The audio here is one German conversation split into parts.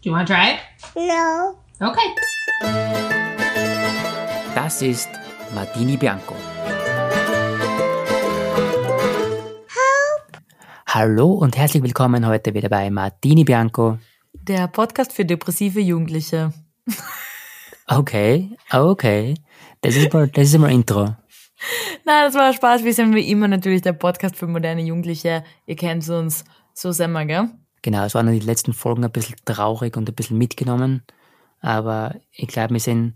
Do you want to try it? No. Okay. Das ist Martini Bianco. Hallo und herzlich willkommen heute wieder bei Martini Bianco. Der Podcast für depressive Jugendliche. Okay, okay. Das ist mal, das ist mal Intro. Nein, das war Spaß. Wir sind wie immer natürlich der Podcast für moderne Jugendliche. Ihr kennt uns, so sind wir, gell? Genau, es waren die letzten Folgen ein bisschen traurig und ein bisschen mitgenommen. Aber ich glaube, wir sind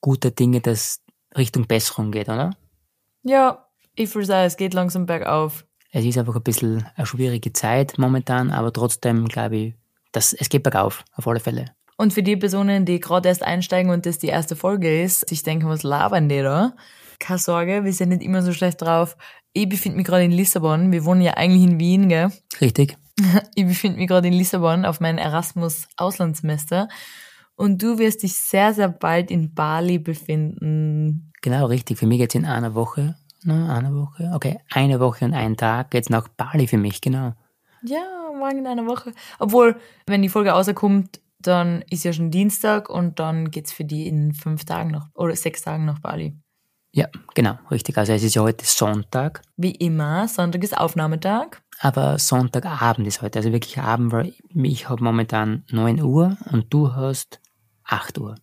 guter Dinge, dass Richtung Besserung geht, oder? Ja, ich würde sagen, es geht langsam bergauf. Es ist einfach ein bisschen eine schwierige Zeit momentan, aber trotzdem glaube ich, dass es geht bergauf, auf alle Fälle. Und für die Personen, die gerade erst einsteigen und das die erste Folge ist, sich denken, was labern die da? Keine Sorge, wir sind nicht immer so schlecht drauf. Ich befinde mich gerade in Lissabon. Wir wohnen ja eigentlich in Wien, gell? Richtig? Ich befinde mich gerade in Lissabon auf meinem Erasmus-Auslandssemester. Und du wirst dich sehr, sehr bald in Bali befinden. Genau, richtig. Für mich geht's in einer Woche. Na, eine Woche? Okay, eine Woche und einen Tag geht's nach Bali für mich, genau. Ja, morgen in einer Woche. Obwohl, wenn die Folge rauskommt, dann ist ja schon Dienstag und dann geht's für die in fünf Tagen noch oder sechs Tagen nach Bali. Ja, genau, richtig. Also es ist ja heute Sonntag, Wie immer, Sonntag ist Aufnahmetag. aber Sonntagabend ist heute. Also wirklich Abend, weil ich habe momentan 9 Uhr und du hast 8 Uhr.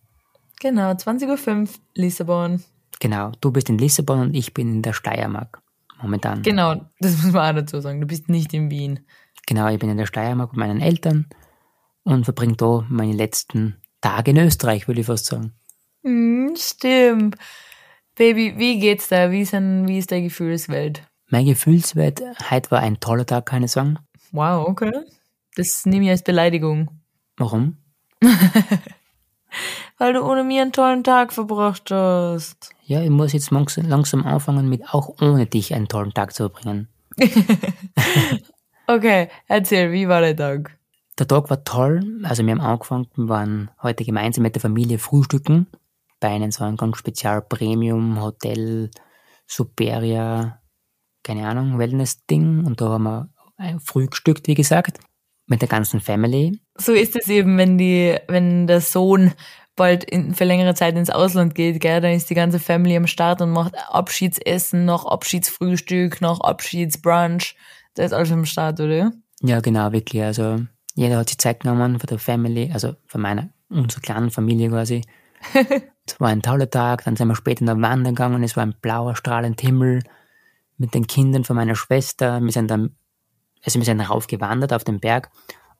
Genau, 20.05 Uhr, Lissabon. Genau, du bist in Lissabon und ich bin in der Steiermark. Momentan. Genau, das muss man auch dazu sagen. Du bist nicht in Wien. Genau, ich bin in der Steiermark mit meinen Eltern und verbringe da meine letzten Tage in Österreich, würde ich fast sagen. Hm, stimmt. Baby, wie geht's da? Wie ist, denn, wie ist deine Gefühlswelt? Mein Gefühlswert, heute war ein toller Tag, kann ich sagen. Wow, okay. Das nehme ich als Beleidigung. Warum? Weil du ohne mir einen tollen Tag verbracht hast. Ja, ich muss jetzt langsam langsam anfangen, mit auch ohne dich einen tollen Tag zu verbringen. Okay, erzähl, wie war der Tag? Der Tag war toll. Also wir haben angefangen, wir waren heute gemeinsam mit der Familie frühstücken. Bei einem so einem ganz spezial Premium Hotel Superia, keine Ahnung, Wellness-Ding. Und da haben wir ein frühstückt, wie gesagt, mit der ganzen Family. So ist es eben, wenn die, wenn der Sohn bald in, für längere Zeit ins Ausland geht, gell, dann ist die ganze Family am Start und macht Abschiedsessen, noch Abschiedsfrühstück, noch Abschiedsbrunch. Da ist alles am Start, oder? Ja, genau, wirklich. Also jeder hat sich Zeit genommen für der Family, also für meine, unsere kleinen Familie quasi. es war ein toller Tag, dann sind wir später noch wandern gegangen, es war ein blauer, strahlender Himmel mit den Kindern von meiner Schwester. Wir sind dann, also wir sind raufgewandert auf den Berg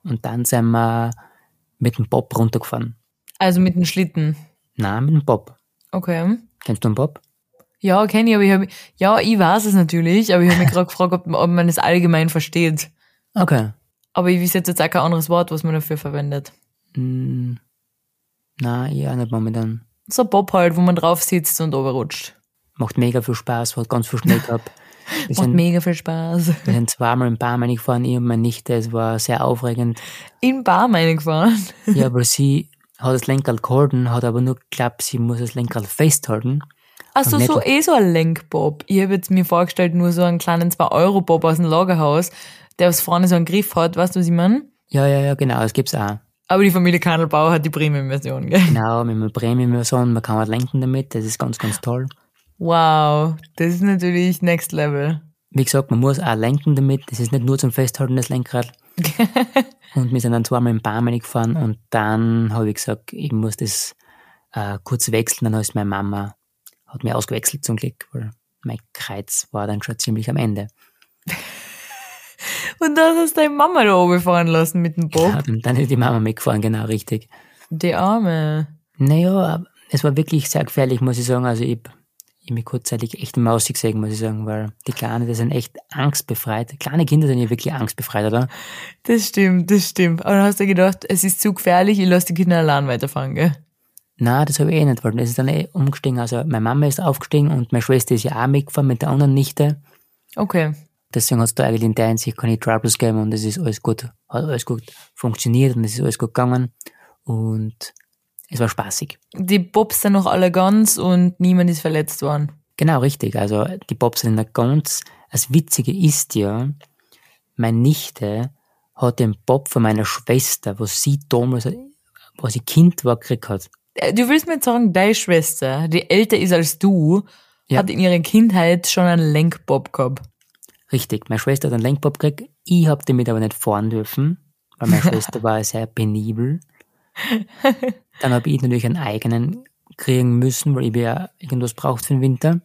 und dann sind wir mit dem Bob runtergefahren. Also mit dem Schlitten. Na, mit dem Bob. Okay. Kennst du den Bob? Ja, kenne ich, aber ich hab, ja, ich weiß es natürlich, aber ich habe mich gerade gefragt, ob, ob man es allgemein versteht. Okay. Aber ich wüsste jetzt auch kein anderes Wort, was man dafür verwendet. Hm, na, ja, nicht momentan. So ein Bob halt, wo man drauf sitzt und runterrutscht. Macht mega viel Spaß, hat ganz viel. Wir Macht sind, mega viel Spaß. wir sind zweimal im Barmen gefahren, ich und meine Nichte, es war sehr aufregend. In Bar gefahren. Ja, aber sie hat das Lenkrad gehalten, hat aber nur geglaubt, sie muss das Lenkrad festhalten. Also so eh so ein Lenkbob. Ich habe jetzt mir vorgestellt, nur so einen kleinen 2-Euro-Bob aus dem Lagerhaus, der aus vorne so einen Griff hat, weißt du, was ich meine? Ja, ja, ja, genau, das gibt's auch. Aber die Familie Kandelbauer hat die Premium-Version, gell? Genau, mit einer Premium-Version, man kann was lenken damit, das ist ganz, ganz toll. Wow, das ist natürlich Next Level. Wie gesagt, man muss auch lenken damit, das ist nicht nur zum Festhalten, das Lenkrad. und wir sind dann zweimal im Barmen gefahren und dann habe ich gesagt, ich muss das äh, kurz wechseln, dann ist meine Mama, hat mir ausgewechselt zum Glück, weil mein Kreuz war dann schon ziemlich am Ende. Und dann hast du deine Mama da oben fahren lassen mit dem Bob. Ja, dann ist die Mama mitgefahren, genau, richtig. Die Arme. Naja, es war wirklich sehr gefährlich, muss ich sagen. Also ich, ich mich kurzzeitig echt im Maus gesehen, muss ich sagen, weil die Kleinen, die sind echt angstbefreit. Kleine Kinder sind ja wirklich angstbefreit, oder? Das stimmt, das stimmt. Aber dann hast du gedacht, es ist zu gefährlich, ich lasse die Kinder allein weiterfahren, gell? Na, das habe ich eh nicht wollen. Es ist dann eh umgestiegen. Also meine Mama ist aufgestiegen und meine Schwester ist ja auch mitgefahren mit der anderen Nichte. Okay. Deswegen hat es da eigentlich in der Hinsicht keine Troubles gegeben und es ist alles gut, hat alles gut funktioniert und es ist alles gut gegangen. Und es war spaßig. Die Bobs sind noch alle ganz und niemand ist verletzt worden. Genau, richtig. Also die Bobs sind nicht ganz. Das Witzige ist ja, meine Nichte hat den Bob von meiner Schwester, was sie damals wo sie Kind war, gekriegt hat. Äh, Du willst mir jetzt sagen, deine Schwester, die älter ist als du, Ja. hat in ihrer Kindheit schon einen Lenkbob gehabt. Richtig, meine Schwester hat einen Lenkbob gekriegt. Ich hab damit aber nicht fahren dürfen, weil meine Schwester war sehr penibel. Dann habe ich natürlich einen eigenen kriegen müssen, weil ich ja irgendwas braucht für den Winter.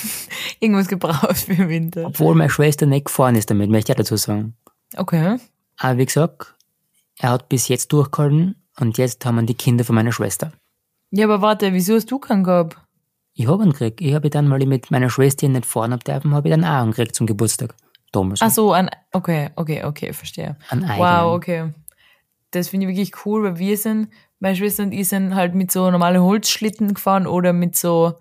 Irgendwas gebraucht für den Winter. Obwohl meine Schwester nicht gefahren ist damit, möchte ich dazu sagen. Okay. Aber wie gesagt, er hat bis jetzt durchgehalten und jetzt haben wir die Kinder von meiner Schwester. Ja, aber warte, wieso hast du keinen gehabt? Ich habe ihn gekriegt. Ich habe dann, weil ich mit meiner Schwester nicht fahren hab dürfen, habe ich dann auch einen gekriegt zum Geburtstag. Damals. Ach so, ein, okay, okay, okay, verstehe. Einen eigenen. Wow, okay. Das finde ich wirklich cool, weil wir sind, meine Schwester und ich sind halt mit so normalen Holzschlitten gefahren oder mit so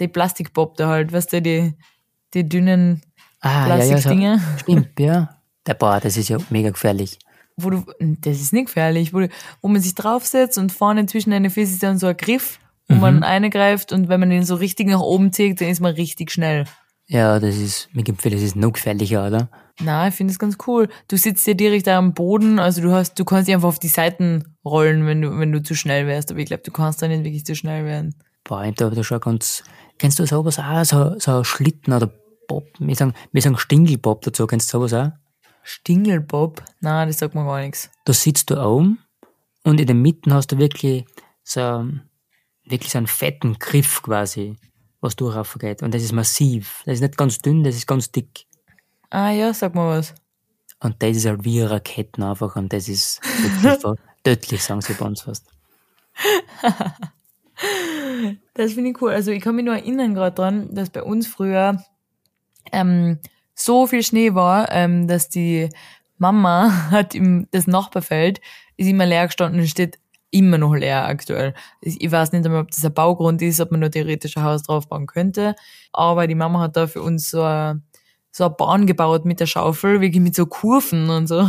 die Plastikbob da halt, weißt du, die, die dünnen ah, ja, ja, so, Plastikdinger, stimmt, ja. Der Boah, das ist ja mega gefährlich. wo du, das ist nicht gefährlich, wo, du, wo man sich draufsetzt und vorne zwischen deine Füße ist dann so ein Griff, wo Mhm. man eingreift und wenn man den so richtig nach oben zieht, dann ist man richtig schnell. Ja, das ist, mir gibt das ist noch gefährlicher, oder? Na, ich finde es ganz cool. Du sitzt ja direkt da am Boden, also du hast, du kannst dich einfach auf die Seiten rollen, wenn du, wenn du zu schnell wärst. Aber ich glaube, du kannst da nicht wirklich zu schnell werden. Boah, ich glaube, da schon ganz, kennst du sowas auch? So, so Schlitten oder Bob? Wir sagen, wir sagen Stingelbob dazu, kennst du sowas auch? Stingelbob? Na, das sagt mir gar nichts. Da sitzt du oben und in der Mitte hast du wirklich so, wirklich so einen fetten Griff quasi, was durchauf geht. Und das ist massiv. Das ist nicht ganz dünn, das ist ganz dick. Ah ja, sag mal was. Und das ist halt wie Raketen einfach und das ist tödlich, sagen sie bei uns fast. Das finde ich cool. Also ich kann mich nur erinnern gerade dran, dass bei uns früher ähm, so viel Schnee war, ähm, dass die Mama hat im das Nachbarfeld ist immer leer gestanden und steht immer noch leer aktuell. Ich weiß nicht einmal, ob das ein Baugrund ist, ob man nur theoretisch ein Haus draufbauen könnte. Aber die Mama hat da für uns so eine, so eine Bahn gebaut mit der Schaufel, wirklich mit so Kurven und so.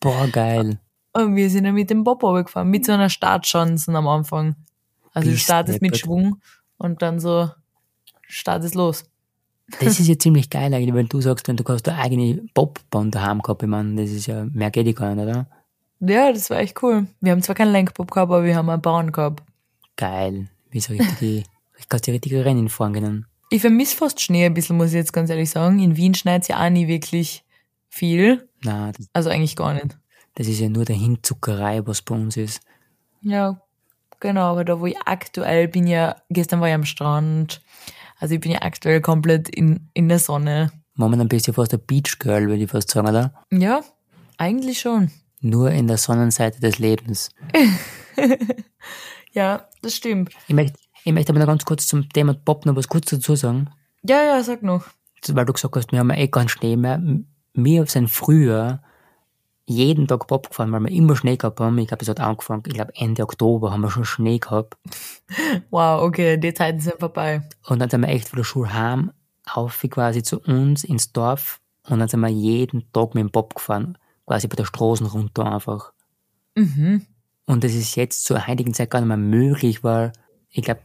Boah, geil. Und wir sind dann mit dem Bob gefahren, mit so einer Startschanze am Anfang. Also du Bist startest mit. Schwung und dann so startest los. Das ist ja ziemlich geil eigentlich, wenn du sagst, wenn du hast eine eigene Bobbahn daheim gehabt, ich meine, das ist ja, mehr geht ich gar nicht, oder? Ja, das war echt cool. Wir haben zwar keinen Lenkbob gehabt, aber wir haben einen Bahn gehabt. Geil. Wie so richtige, ich kannst die richtige Rennen fahren können. Ich vermisse fast Schnee ein bisschen, muss ich jetzt ganz ehrlich sagen. In Wien schneit ja auch nie wirklich viel. Na, das, Also eigentlich gar nicht. das ist ja nur der Hinzuckerei, was bei uns ist. Ja, genau. Aber da, wo ich aktuell bin, ja, gestern war ich am Strand. Also ich bin ja aktuell komplett in, in der Sonne. Momentan bist du ja fast ein Beach Girl, würde ich fast sagen, oder? Ja, eigentlich schon. Nur in der Sonnenseite des Lebens. Ja, das stimmt. Ich möchte, ich möchte aber noch ganz kurz zum Thema Bob noch was kurz dazu sagen. Ja, ja, sag noch. Weil du gesagt hast, wir haben ja eh keinen Schnee mehr. Wir sind früher jeden Tag Bob gefahren, weil wir immer Schnee gehabt haben. Ich glaube, es hat angefangen, ich glaube Ende Oktober haben wir schon Schnee gehabt. Wow, okay, die Zeiten sind vorbei. Und dann sind wir echt von der Schule heim, auf quasi zu uns ins Dorf. Und dann sind wir jeden Tag mit dem Bob gefahren, quasi bei der Straßen runter einfach. Mhm. Und das ist jetzt zur heutigen Zeit gar nicht mehr möglich, weil ich glaube,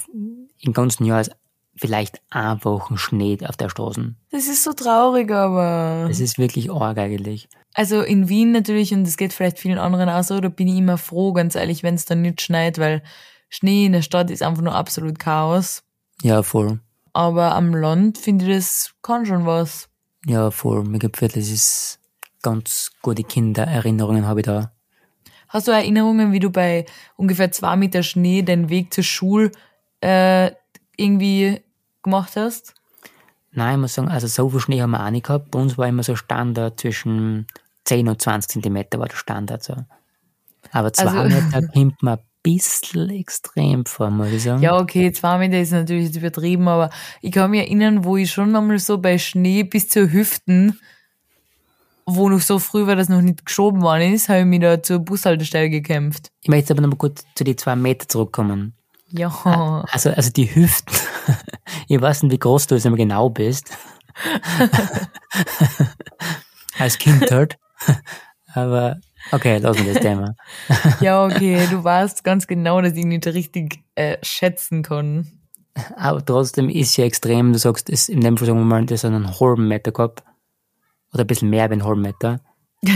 im ganzen Jahr ist vielleicht eine Woche Schnee auf der Straße. Das ist so traurig, aber. Das ist wirklich arg eigentlich. Also in Wien natürlich, und das geht vielleicht vielen anderen auch so, da bin ich immer froh, ganz ehrlich, wenn es dann nicht schneit, weil Schnee in der Stadt ist einfach nur absolut Chaos. Ja, voll. Aber am Land finde ich, das kann schon was. Ja, voll. Mir gefällt, das ist ganz gute Kindererinnerungen habe ich da. Hast du Erinnerungen, wie du bei ungefähr zwei Meter Schnee den Weg zur Schule äh, irgendwie gemacht hast? Nein, ich muss sagen, also so viel Schnee haben wir auch nicht gehabt. Bei uns war immer so Standard zwischen 10 und 20 Zentimeter war der Standard so. Aber zwei Also- Meter kommt mir ein bisschen extrem vor, muss ich sagen. Ja, okay, zwei Meter ist natürlich übertrieben, aber ich kann mich erinnern, wo ich schon einmal so bei Schnee bis zur Hüften, wo noch so früh war, dass noch nicht geschoben worden ist, habe ich mich da zur Bushaltestelle gekämpft. Ich möchte jetzt aber noch mal kurz zu den zwei Meter zurückkommen. Ja. Also, also die Hüften. ich weiß nicht, wie groß du jetzt immer genau bist. Als Kind halt. Aber okay, lassen wir das Thema. Ja, okay, du weißt ganz genau, dass ich nicht richtig äh, schätzen kann. Aber trotzdem ist ja extrem, du sagst, es, in dem Fall sagen wir mal, das hat einen halben Meter gehabt. Oder ein bisschen mehr wie einen halben Meter.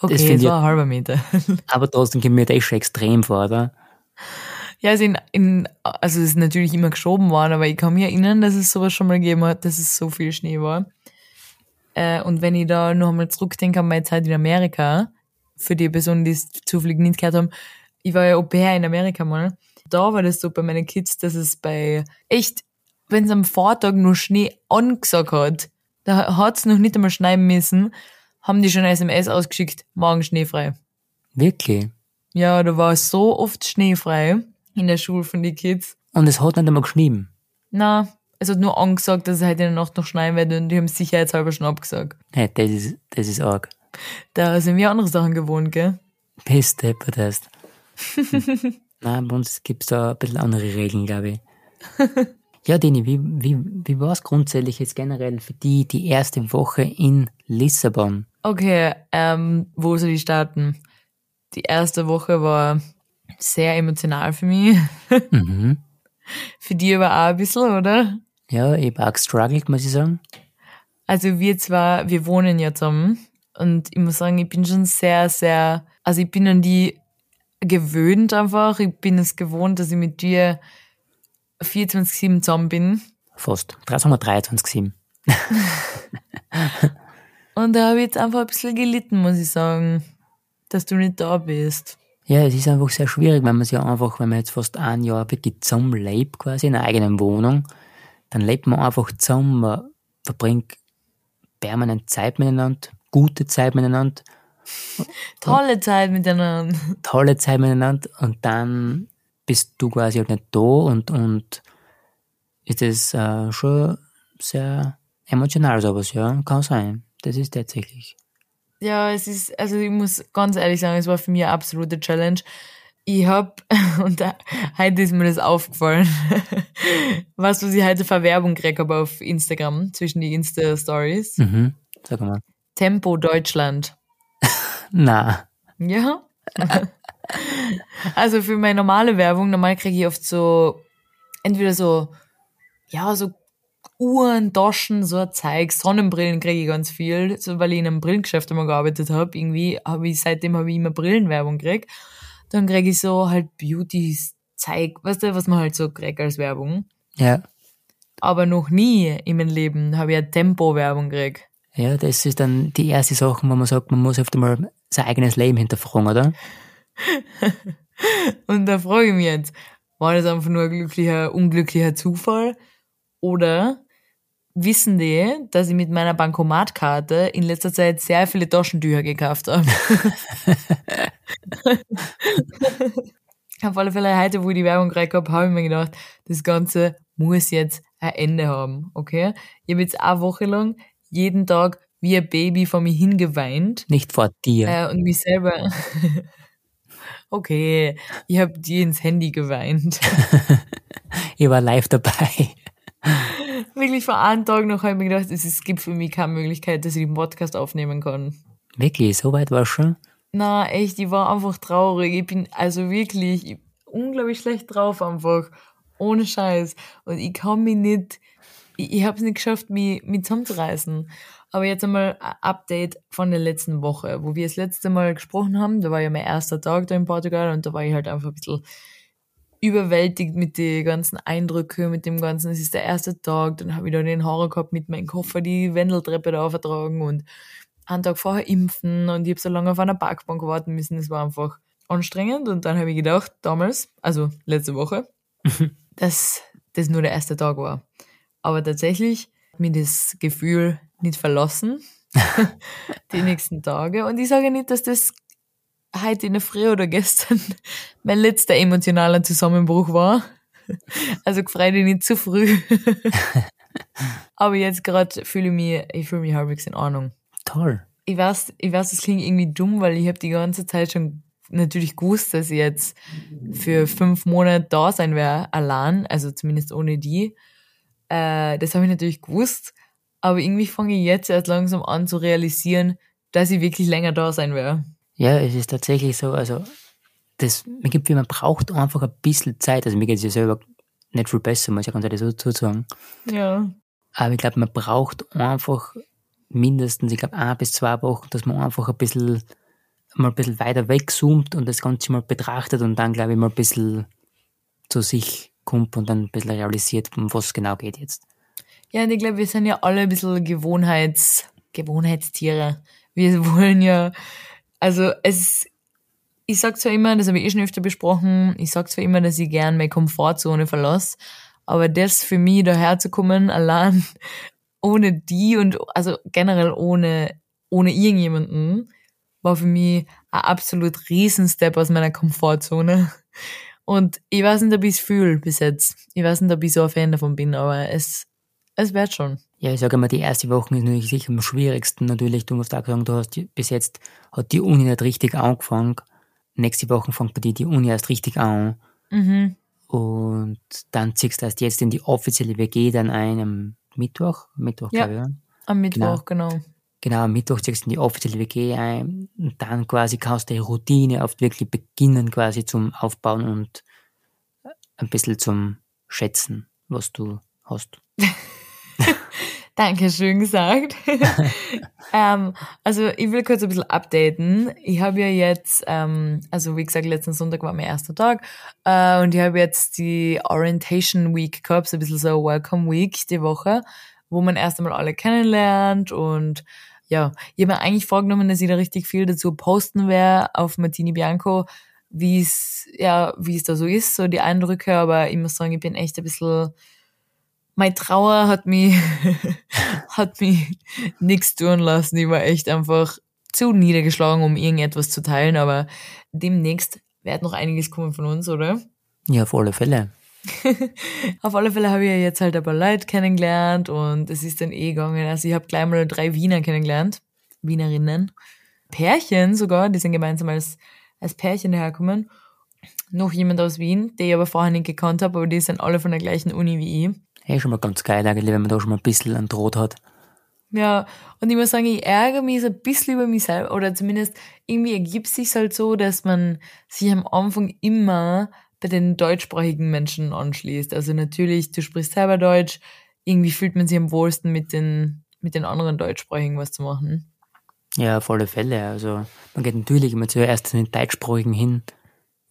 Okay, Das ich- war ein halber Meter. Aber trotzdem kommt mir das schon extrem vor, oder? Ja, also, in, in, also es ist natürlich immer geschoben worden, aber ich kann mich erinnern, dass es sowas schon mal gegeben hat, dass es so viel Schnee war. Äh, und wenn ich da noch einmal zurückdenke an meine Zeit in Amerika, für die Personen, die es zufällig nicht gehört haben, ich war ja Au in Amerika mal. Da war das so bei meinen Kids, dass es bei echt, wenn es am Vortag nur Schnee angesagt hat, da hat's noch nicht einmal schneien müssen, haben die schon eine SMS ausgeschickt, morgen schneefrei. Wirklich. Ja, da war so oft schneefrei in der Schule von den Kids. Und es hat nicht einmal geschrieben. Na, es hat nur angesagt, dass es heute in der Nacht noch schneien wird und die haben es sicherheitshalber schon abgesagt. Hey, das ist, das ist arg. Da sind wir andere Sachen gewohnt, gell? Bist deppert. Nein, bei uns gibt's da ein bisschen andere Regeln, glaube ich. Ja, Dini, wie, wie, wie war es grundsätzlich jetzt generell für die, die erste Woche in Lissabon? Okay, ähm, wo soll ich starten? Die erste Woche war sehr emotional für mich. Mhm. für die aber auch ein bisschen, oder? Ja, ich habe auch gestruggelt, muss ich sagen. Also wir zwar, wir wohnen ja zusammen und ich muss sagen, ich bin schon sehr, sehr, also ich bin an die gewöhnt einfach. Ich bin es gewohnt, dass ich mit dir 24-7 zusammen bin. Fast. Drei- sagen wir 23,7. Und da habe ich jetzt einfach ein bisschen gelitten, muss ich sagen, dass du nicht da bist. Ja, es ist einfach sehr schwierig, wenn man sich einfach, wenn man jetzt fast ein Jahr wirklich zusammen lebt, quasi in einer eigenen Wohnung, dann lebt man einfach zusammen, man verbringt permanent Zeit miteinander, gute Zeit miteinander, Tolle Zeit miteinander. tolle Zeit miteinander und dann bist du quasi halt nicht da und, und ist das äh, schon sehr emotional sowas, ja, kann sein. Das ist tatsächlich. Ja, es ist, also ich muss ganz ehrlich sagen, es war für mich eine absolute Challenge. Ich hab, und da, heute ist mir das aufgefallen, was, was ich heute für Werbung gekriegt habe auf Instagram, zwischen die Insta-Stories. Mhm. Sag mal. Tempo Deutschland. Na, Ja. Also für meine normale Werbung, normal kriege ich oft so, entweder so, ja, so Uhren, Taschen, so ein Zeug, Sonnenbrillen kriege ich ganz viel, so, weil ich in einem Brillengeschäft immer gearbeitet habe. Irgendwie habe ich, seitdem habe ich immer Brillenwerbung gekriegt. Dann kriege ich so halt Beauty-Zeug, weißt du, was man halt so kriegt als Werbung. ja. Aber noch nie in meinem Leben habe ich eine Tempo-Werbung gekriegt. Ja, das ist dann die erste Sache, wo man sagt, man muss oft einmal sein eigenes Leben hinterfragen, oder? Und da frage ich mich jetzt, war das einfach nur ein glücklicher, unglücklicher Zufall? Oder wissen die, dass ich mit meiner Bankomatkarte in letzter Zeit sehr viele Taschentücher gekauft habe? Auf alle Fälle heute, wo ich die Werbung gekriegt habe, habe ich mir gedacht, das Ganze muss jetzt ein Ende haben, okay? Ich habe jetzt eine Woche lang jeden Tag wie ein Baby vor mir hingeweint Nicht vor dir. äh, und mich selber. Okay, ich habe dir ins Handy geweint. Ich war live dabei. Wirklich vor einem Tag noch habe ich mir gedacht, es, gibt für mich keine Möglichkeit, dass ich den Podcast aufnehmen kann. Wirklich, so weit war schon. Na, echt, ich war einfach traurig. Ich bin also wirklich ich, unglaublich schlecht drauf einfach. Ohne Scheiß. Und ich kann mich nicht, ich, ich habe es nicht geschafft, mich, mich zusammenzureißen. Aber jetzt einmal ein Update von der letzten Woche, wo wir das letzte Mal gesprochen haben. Da war ja mein erster Tag da in Portugal und da war ich halt einfach ein bisschen überwältigt mit den ganzen Eindrücken, mit dem ganzen, es ist der erste Tag, dann habe ich da den Horror gehabt mit meinem Koffer, die Wendeltreppe da aufgetragen und einen Tag vorher impfen und ich habe so lange auf einer Parkbank warten müssen, das war einfach anstrengend und dann habe ich gedacht, damals, also letzte Woche, dass das nur der erste Tag war. Aber tatsächlich hat mir das Gefühl nicht verlassen, die nächsten Tage und ich sage nicht, dass das heute in der Früh oder gestern mein letzter emotionaler Zusammenbruch war. Also gefreut dich nicht zu früh. Aber jetzt gerade fühle ich mich, ich fühle mich halbwegs in Ordnung. Toll. Ich weiß, ich weiß, das klingt irgendwie dumm, weil ich habe die ganze Zeit schon natürlich gewusst, dass ich jetzt für fünf Monate da sein werde, allein, also zumindest ohne die. Äh, das habe ich natürlich gewusst, aber irgendwie fange ich jetzt erst langsam an zu realisieren, dass ich wirklich länger da sein werde. Ja, es ist tatsächlich so, also, das, man gibt, man braucht einfach ein bisschen Zeit. Also, mir geht es ja selber nicht viel besser, muss ich ganz ehrlich so sagen. Ja. Aber ich glaube, man braucht einfach mindestens, ich glaube, ein bis zwei Wochen, dass man einfach ein bisschen mal ein bisschen weiter wegzoomt und das Ganze mal betrachtet und dann, glaube ich, mal ein bisschen zu sich kommt und dann ein bisschen realisiert, um was es genau geht jetzt. Ja, und ich glaube, wir sind ja alle ein bisschen Gewohnheits, Gewohnheitstiere. Wir wollen ja, also es, ich sag zwar immer, das habe ich eh schon öfter besprochen, ich sag zwar immer, dass ich gern meine Komfortzone verlasse, aber das für mich daherzukommen, allein ohne die und also generell ohne, ohne irgendjemanden, war für mich ein absolut Riesenstep aus meiner Komfortzone. Und ich weiß nicht, ob ich es fühle bis jetzt. Ich weiß nicht, ob ich so ein Fan davon bin, aber es, es wird schon. Ja, ich sage immer, die erste Woche ist natürlich sicher am schwierigsten. Natürlich, du musst auch sagen, du hast bis jetzt hat die Uni nicht richtig angefangen. Nächste Woche fängt bei dir die Uni erst richtig an. Mhm. Und dann ziehst du erst jetzt in die offizielle WG dann ein am Mittwoch. Mittwoch, Ja. glaube ich. Am Mittwoch, genau. Genau, am Mittwoch ziehst du in die offizielle WG ein und dann quasi kannst du die Routine oft wirklich beginnen quasi zum Aufbauen und ein bisschen zum Schätzen, was du hast. Danke, schön gesagt. ähm, also ich will kurz ein bisschen updaten. Ich habe ja jetzt, ähm, also wie gesagt, letzten Sonntag war mein erster Tag äh, und ich habe jetzt die Orientation Week gehabt, so ein bisschen so eine Welcome Week die Woche, wo man erst einmal alle kennenlernt und ja, ich habe mir eigentlich vorgenommen, dass ich da richtig viel dazu posten werde auf Martini Bianco, wie es ja, wie es da so ist, so die Eindrücke, aber ich muss sagen, ich bin echt ein bisschen meine Trauer hat mich, hat mich nichts tun lassen. Ich war echt einfach zu niedergeschlagen, um irgendetwas zu teilen, aber demnächst wird noch einiges kommen von uns, oder? Ja, auf alle Fälle. Auf alle Fälle habe ich ja jetzt halt ein paar Leute kennengelernt und es ist dann eh gegangen. Also ich habe gleich mal drei Wiener kennengelernt, Wienerinnen. Pärchen sogar, die sind gemeinsam als, als Pärchen hergekommen. Noch jemand aus Wien, den ich aber vorher nicht gekannt habe, aber die sind alle von der gleichen Uni wie ich. Hey, schon mal ganz geil eigentlich, wenn man da schon mal ein bisschen einen Draht hat. Ja, und ich muss sagen, ich ärgere mich so ein bisschen über mich selber, oder zumindest irgendwie ergibt es sich halt so, dass man sich am Anfang immer bei den deutschsprachigen Menschen anschließt. Also natürlich, du sprichst selber Deutsch, irgendwie fühlt man sich am wohlsten mit den, mit den anderen Deutschsprachigen was zu machen. Ja, auf alle Fälle. Also man geht natürlich immer zuerst zu den Deutschsprachigen hin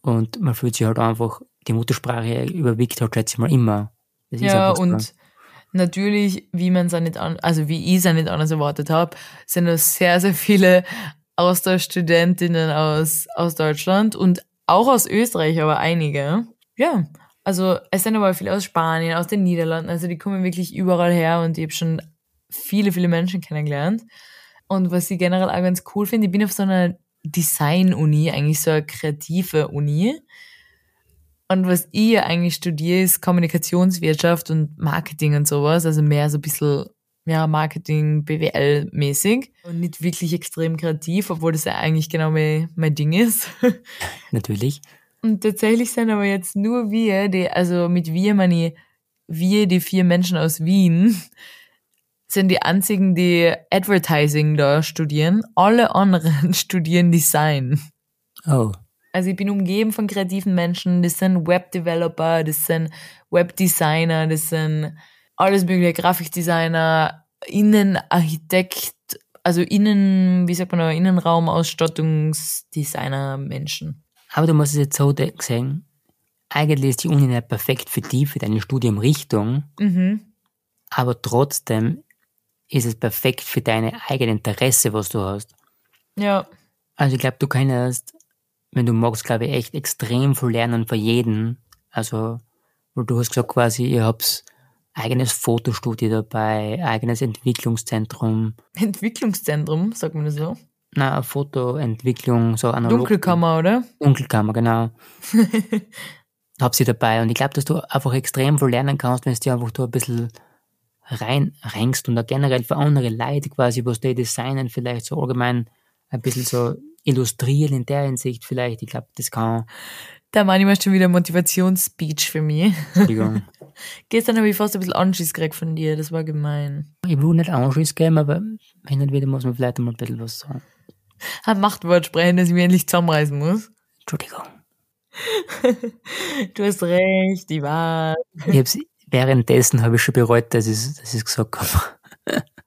und man fühlt sich halt einfach, die Muttersprache überwiegt halt, schätze ich mal, immer. Das Ja, und natürlich, wie man es nicht an, also wie ich es nicht anders erwartet habe, sind da sehr, sehr viele Austauschstudentinnen aus, aus Deutschland und auch aus Österreich, aber einige. Ja, also es sind aber viele aus Spanien, aus den Niederlanden, also die kommen wirklich überall her und ich habe schon viele, viele Menschen kennengelernt. Und was ich generell auch ganz cool finde, ich bin auf so einer Design-Uni, eigentlich so eine kreative Uni. Und was ich ja eigentlich studiere, ist Kommunikationswirtschaft und Marketing und sowas. Also mehr so ein bisschen, ja, Marketing, BWL-mäßig. Und nicht wirklich extrem kreativ, obwohl das ja eigentlich genau mein, mein Ding ist. Natürlich. Und tatsächlich sind aber jetzt nur wir, die, also mit wir meine ich, wir, die vier Menschen aus Wien, sind die einzigen, die Advertising da studieren. Alle anderen studieren Design. Oh, Also ich bin umgeben von kreativen Menschen, das sind Webdeveloper, das sind Webdesigner, das sind alles mögliche Grafikdesigner, Innenarchitekt, also Innen, wie sagt man da, Innenraumausstattungsdesigner Menschen. aber du musst es jetzt so sehen, eigentlich ist die Uni nicht perfekt für dich, für deine Studiumrichtung, Mhm. aber trotzdem ist es perfekt für deine eigene Interesse, was du hast. Ja, Also ich glaube, du kannst, wenn du magst, glaube ich, echt extrem viel lernen von jedem. Also, weil du hast gesagt quasi, ihr habt eigenes Fotostudio dabei, eigenes Entwicklungszentrum, Entwicklungszentrum, sagt man das so. na, Fotoentwicklung, so analog. Dunkelkammer, oder? Dunkelkammer, genau. Hab sie dabei und ich glaube, dass du einfach extrem viel lernen kannst, wenn du dir einfach da ein bisschen rein reingst und auch generell für andere Leute quasi, was die designen, vielleicht so allgemein ein bisschen so illustrieren in der Hinsicht vielleicht. Ich glaube, das kann, Da meine ich mal schon wieder Motivationsspeech für mich. Entschuldigung, Gestern habe ich fast ein bisschen Anschiss gekriegt von dir, das war gemein. ich will nicht Anschiss geben, aber hin und wieder muss man vielleicht mal ein bisschen was sagen. Ein Machtwort sprechen, das ich mir endlich zusammenreißen muss. Entschuldigung. Du hast recht, die war. Ich hab's, währenddessen habe ich schon bereut, dass ich dass ich gesagt habe.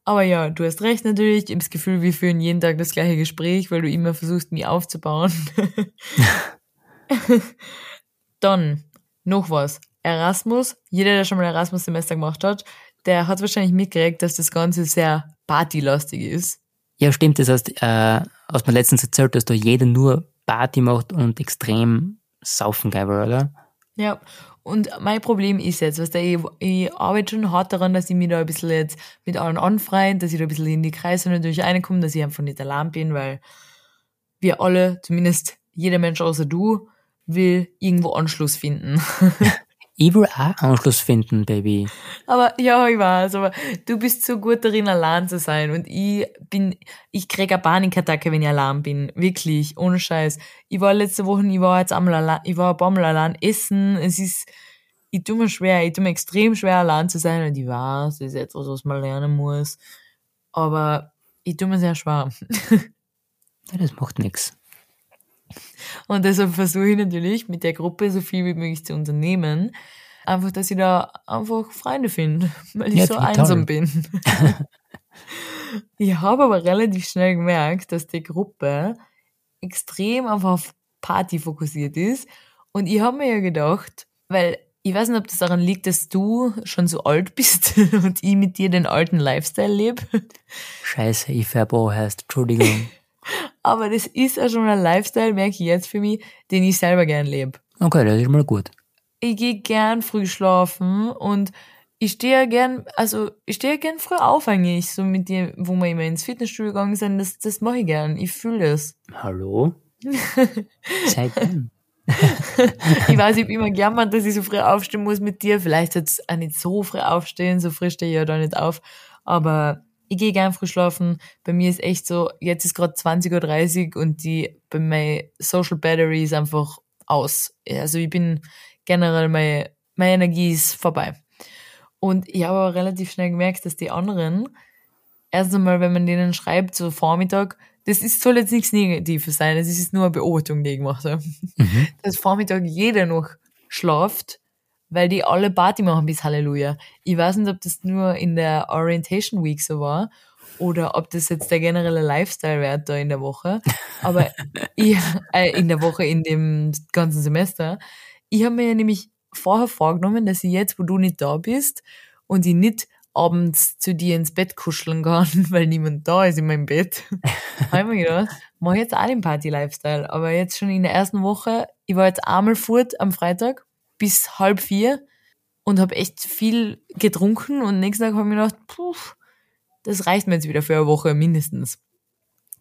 Aber ja, du hast recht natürlich. Ich habe das Gefühl, wir führen jeden Tag das gleiche Gespräch, weil du immer versuchst, mich aufzubauen. Dann noch was. Erasmus. Jeder, der schon mal Erasmus-Semester gemacht hat, der hat wahrscheinlich mitgekriegt, dass das Ganze sehr partylastig ist. Ja, stimmt. Das heißt, äh, hast mir letztens erzählt, dass da jeder nur Party macht und extrem saufen geil oder? Ja, und mein Problem ist jetzt, weißt du, ich, ich arbeite schon hart daran, dass ich mich da ein bisschen jetzt mit allen anfreien, dass ich da ein bisschen in die Kreise natürlich reinkomme, dass ich einfach nicht allein bin, weil wir alle, zumindest jeder Mensch außer du, will irgendwo Anschluss finden. Ich will auch Anschluss finden, Baby. Aber ja, ich weiß, aber du bist so gut darin, allein zu sein. Und ich bin, ich krieg eine Panikattacke, wenn ich allein bin. Wirklich, ohne Scheiß. Ich war letzte Woche, ich war jetzt einmal allein, ich war ein paar Mal allein essen. Es ist, ich tue mir schwer, ich tue mir extrem schwer, allein zu sein. Und ich weiß, das ist etwas, was man lernen muss. Aber ich tue mir sehr schwer. Ja, das macht nix. Und deshalb versuche ich natürlich mit der Gruppe so viel wie möglich zu unternehmen. Einfach, dass ich da einfach Freunde finde, weil ich Ja, so einsam bin. ich habe aber relativ schnell gemerkt, dass die Gruppe extrem einfach auf Party fokussiert ist. Und ich habe mir ja gedacht, weil ich weiß nicht, ob das daran liegt, dass du schon so alt bist und ich mit dir den alten Lifestyle lebe. Scheiße, ich verbo heißt, Entschuldigung. Aber das ist ja schon ein Lifestyle, merke ich jetzt für mich, den ich selber gern lebe. Okay, das ist mal gut. ich gehe gern früh schlafen und ich stehe ja gern, also ich stehe ja gern früh auf eigentlich, so mit dir, wo wir immer ins Fitnessstudio gegangen sind, das, das mache ich gern, ich fühle das. Hallo? Zeit denn? Ich weiß, ich hab immer gejammert, dass ich so früh aufstehen muss mit dir, vielleicht jetzt auch nicht so früh aufstehen, so früh stehe ich ja da nicht auf, aber ich gehe gern früh schlafen, bei mir ist echt so, jetzt ist gerade 20.30 Uhr und die, bei meiner Social Battery ist einfach aus. Also ich bin generell, meine, meine Energie ist vorbei. Und ich habe aber relativ schnell gemerkt, dass die anderen, erst einmal, wenn man denen schreibt, so Vormittag, das ist, soll jetzt nichts Negatives sein, das ist nur eine Beobachtung, die ich gemacht habe. Mhm. Dass Vormittag jeder noch schlaft, weil die alle Party machen bis Halleluja. Ich weiß nicht, ob das nur in der Orientation Week so war oder ob das jetzt der generelle Lifestyle wird da in der Woche. Aber ich, äh, in der Woche, in dem ganzen Semester. Ich habe mir ja nämlich vorher vorgenommen, dass ich jetzt, wo du nicht da bist und ich nicht abends zu dir ins Bett kuscheln kann, weil niemand da ist in meinem Bett, habe ich mir gedacht, mach jetzt auch den Party-Lifestyle. Aber jetzt schon in der ersten Woche, ich war jetzt einmal fort am Freitag bis halb vier und habe echt viel getrunken und nächsten Tag habe ich mir gedacht, puh, das reicht mir jetzt wieder für eine Woche mindestens.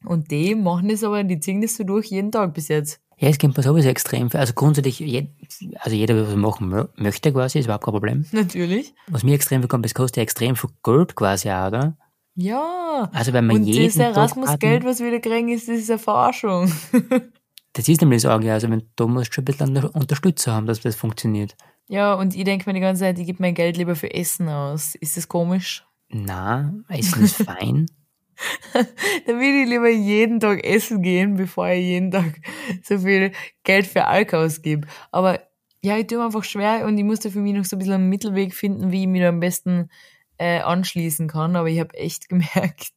Und die machen das aber, die ziehen das so durch jeden Tag bis jetzt. Ja, es gibt mir sowieso extrem viel. Also grundsätzlich, je- also jeder, der was machen mö- möchte quasi, ist überhaupt kein Problem. Natürlich. Was mir extrem viel kommt, das kostet ja extrem viel Geld quasi auch, oder? Ja. Also wenn man Und jeden das Erasmus-Geld, was wir da kriegen, ist, das ist eine Verarschung. Das ist nämlich so, ja, also wenn, du musst schon ein bisschen Unter- Unterstützer haben, dass das funktioniert. Ja, und ich denke mir die ganze Zeit, ich gebe mein Geld lieber für Essen aus. Ist das komisch? Na, Essen ist fein. Dann will ich lieber jeden Tag essen gehen, bevor ich jeden Tag so viel Geld für Alkohol ausgebe. Aber ja, ich tue mir einfach schwer und ich musste für mich noch so ein bisschen einen Mittelweg finden, wie ich mich da am besten äh, anschließen kann. Aber ich habe echt gemerkt,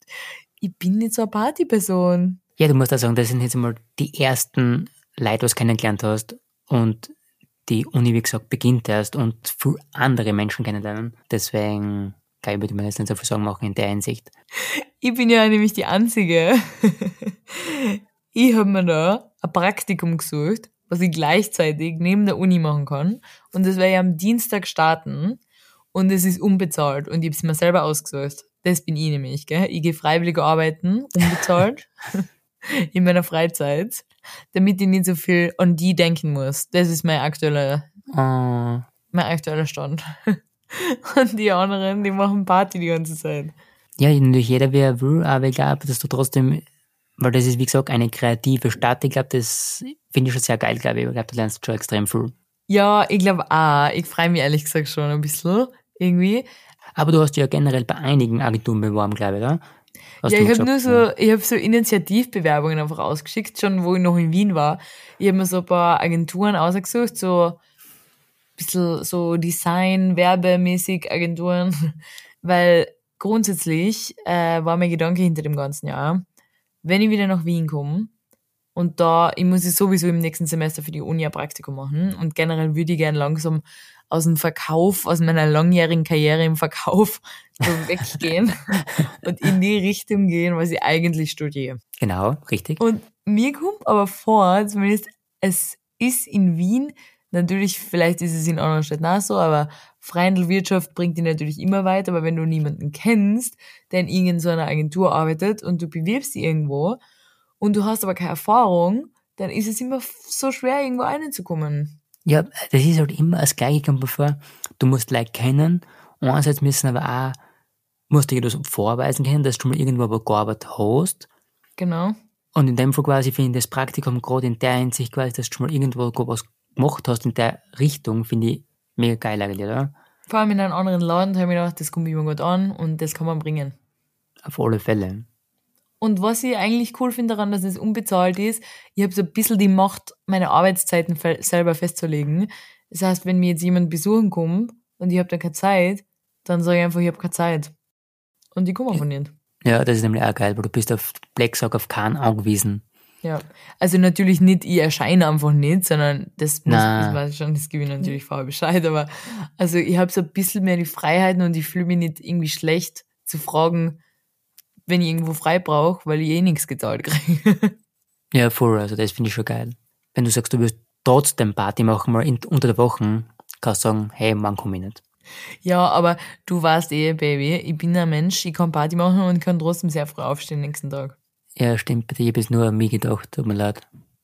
ich bin nicht so eine Partyperson. Ja, du musst auch sagen, das sind jetzt einmal die ersten Leute, was du kennengelernt hast und die Uni, wie gesagt, beginnt erst und viele andere Menschen kennenlernen. Deswegen, glaube ich, würde man jetzt nicht so viel Sorgen machen in der Hinsicht. Ich bin ja nämlich die Einzige. ich habe mir da ein Praktikum gesucht, was ich gleichzeitig neben der Uni machen kann. Und das werde ich am Dienstag starten. Und es ist unbezahlt. Und ich habe es mir selber ausgesucht. Das bin ich nämlich, gell? Ich gehe freiwillig arbeiten, unbezahlt, in meiner Freizeit, damit ich nicht so viel an die denken muss. Das ist mein aktueller, Oh, mein aktueller Stand. Und die anderen, die machen Party die ganze Zeit. ja, natürlich jeder, wie er will, aber ich glaube, dass du trotzdem, weil das ist, wie gesagt, eine kreative Stadt, ich glaube, das finde ich schon sehr geil, glaube ich. Ich glaube, du lernst schon extrem viel. Ja, ich glaube auch. Ich freue mich ehrlich gesagt schon ein bisschen. Irgendwie. Aber du hast dich ja generell bei einigen Agenturen beworben, glaube ich, oder? Hast ja, ich habe nur so, ich habe so Initiativbewerbungen einfach ausgeschickt, schon wo ich noch in Wien war. Ich habe mir so ein paar Agenturen ausgesucht, so ein bisschen so Design, Werbemäßig Agenturen, weil grundsätzlich äh, war mein Gedanke hinter dem ganzen Jahr, wenn ich wieder nach Wien komme und da, ich muss ich sowieso im nächsten Semester für die Uni ein Praktikum machen und generell würde ich gerne langsam aus dem Verkauf, aus meiner langjährigen Karriere im Verkauf so weggehen und in die Richtung gehen, was ich eigentlich studiere. Genau, richtig. Und mir kommt aber vor, zumindest es ist in Wien, natürlich, vielleicht ist es in anderen Städten auch so, aber Freihandelwirtschaft bringt dich natürlich immer weiter, aber wenn du niemanden kennst, der in irgendeiner Agentur arbeitet und du bewirbst dich irgendwo und du hast aber keine Erfahrung, dann ist es immer so schwer, irgendwo reinzukommen. Ja, das ist halt immer das Gleiche, kommt bevor. Du musst Leute kennen, und einerseits müssen aber auch, musst du dir das vorweisen können, dass du mal irgendwo aber gearbeitet hast. Genau. Und in dem Fall quasi finde ich das Praktikum gerade in der Hinsicht quasi, dass du mal irgendwo was gemacht hast in der Richtung, finde ich mega geil eigentlich, oder? Vor allem in einem anderen Laden habe ich mir gedacht, das kommt immer gut an und das kann man bringen. Auf alle Fälle. Und was ich eigentlich cool finde daran, dass es unbezahlt ist, ich habe so ein bisschen die Macht, meine Arbeitszeiten selber festzulegen. Das heißt, wenn mir jetzt jemand besuchen kommt und ich habe dann keine Zeit, dann sage ich einfach, ich habe keine Zeit. Und die kommen einfach nicht. Ja, das ist nämlich auch geil, weil du bist auf Blacksock auf keinen angewiesen. Ja, also natürlich nicht, ich erscheine einfach nicht, sondern das muss, das weiß schon, das gebe ich natürlich vorher Bescheid, aber also ich habe so ein bisschen mehr die Freiheiten und ich fühle mich nicht irgendwie schlecht zu fragen, wenn ich irgendwo frei brauche, weil ich eh nichts gezahlt kriege. ja, voll, also das finde ich schon geil. Wenn du sagst, du willst trotzdem Party machen, mal in, unter der Woche, kannst du sagen, hey, wann komme ich nicht. Ja, aber du weißt eh, Baby, ich bin ein Mensch, ich kann Party machen und kann trotzdem sehr früh aufstehen nächsten Tag. Ja, stimmt, bei dir habe ich nur an mich gedacht, tut mir leid.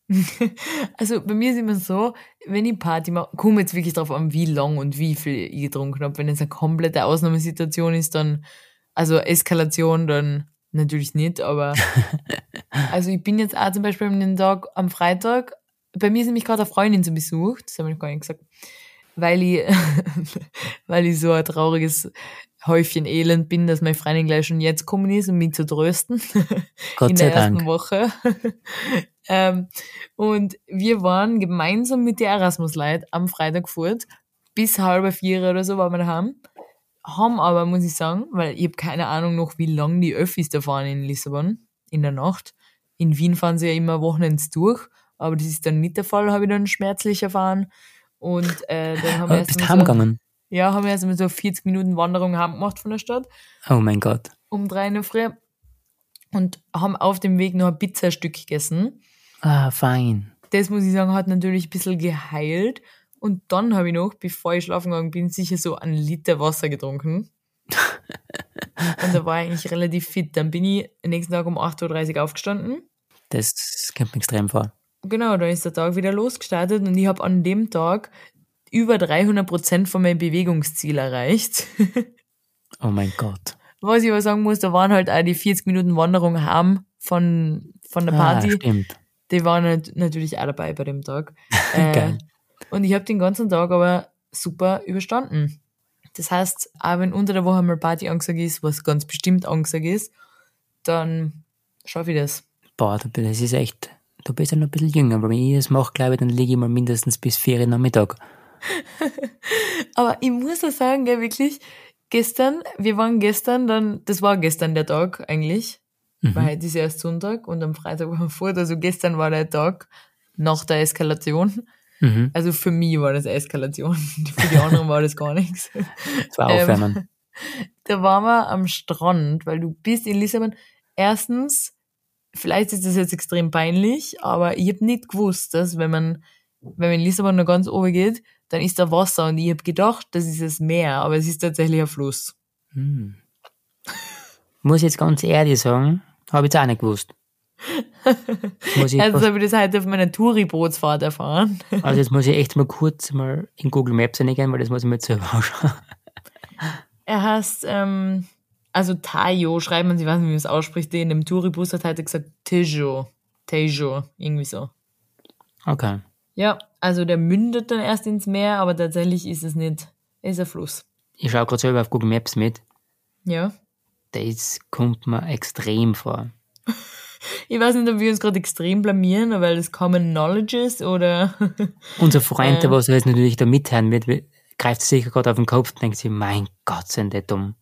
also bei mir ist immer so, wenn ich Party mache, kommt jetzt wirklich darauf an, wie lang und wie viel ich getrunken habe. Wenn es eine komplette Ausnahmesituation ist, dann, also Eskalation, dann natürlich nicht, aber also ich bin jetzt auch zum Beispiel am den Tag am Freitag, bei mir ist nämlich gerade eine Freundin zu Besuch, das habe ich gar nicht gesagt, weil ich, weil ich so ein trauriges Häufchen Elend bin, dass meine Freundin gleich schon jetzt gekommen ist, um mich zu trösten. Gott in sei der ersten Dank. Woche. ähm, und wir waren gemeinsam mit den Erasmus-Leuten am Freitag fort, bis halb vier oder so waren wir daheim haben aber, muss ich sagen, weil ich habe keine Ahnung noch, wie lang die Öffis da fahren in Lissabon in der Nacht. In Wien fahren sie ja immer Wochenends durch, aber das ist dann nicht der Fall, habe ich dann schmerzlich erfahren. Und äh, dann haben wir erst Bist mal heimgegangen? so, ja, haben wir erst mal so 40 Minuten Wanderung heimgemacht von der Stadt, Oh mein Gott. um drei in der Früh. Und haben auf dem Weg noch ein Pizzastück gegessen. Ah, fein. Das, muss ich sagen, hat natürlich ein bisschen geheilt. Und dann habe ich noch, bevor ich schlafen gegangen bin, sicher so einen Liter Wasser getrunken. und da war ich eigentlich relativ fit. Dann bin ich am nächsten Tag um 8.30 Uhr aufgestanden. Das kommt mir extrem vor. Genau, dann ist der Tag wieder losgestartet und ich habe an dem Tag über 300 Prozent von meinem Bewegungsziel erreicht. Oh mein Gott. Was ich aber sagen muss, da waren halt auch die 40 Minuten Wanderung heim von, von der Ah, Party. stimmt. die waren nat- natürlich auch dabei bei dem Tag. Äh, Geil. Und ich habe den ganzen Tag aber super überstanden. Das heißt, auch wenn unter der Woche mal Party angesagt ist, was ganz bestimmt angesagt ist, dann schaffe ich das. Boah, das ist echt, du bist ja noch ein bisschen jünger, aber wenn ich das mache, glaube ich, dann liege ich mal mindestens bis vier Nachmittag. Aber ich muss auch sagen, gell, wirklich, gestern, wir waren gestern dann, das war gestern der Tag eigentlich, weil heute ist erst Sonntag und am Freitag waren wir fort, also gestern war der Tag nach der Eskalation. Mhm. Also für mich war das Eskalation, für die anderen war das gar nichts. Das war Ähm, aufwärmen. da waren wir am Strand, weil du bist in Lissabon. Erstens, vielleicht ist das jetzt extrem peinlich, aber ich habe nicht gewusst, dass wenn man, wenn man in Lissabon noch ganz oben geht, dann ist da Wasser und ich habe gedacht, das ist das Meer, aber es ist tatsächlich ein Fluss. Hm. Muss ich jetzt ganz ehrlich sagen, habe ich jetzt auch nicht gewusst. Ich Also habe ich das heute auf meiner Touri-Bootsfahrt erfahren. also jetzt muss ich echt mal kurz mal in Google Maps reingehen, weil das muss ich mir jetzt selber anschauen. Er heißt, ähm, also Tayo, schreibt man, ich weiß nicht, wie man es ausspricht, der in dem Touribus hat heute gesagt Tejo. Tejo, irgendwie so. Okay. Ja, also der mündet dann erst ins Meer, aber tatsächlich ist es nicht, ist ein Fluss. Ich schaue gerade selber auf Google Maps mit. Ja. Das kommt mir extrem vor. Ich weiß nicht, ob wir uns gerade extrem blamieren, weil das Common Knowledge ist oder. Unser Freund, Äh. der was jetzt natürlich da mithören wird, greift sich gerade auf den Kopf und denkt sich, mein Gott, sind die dumm.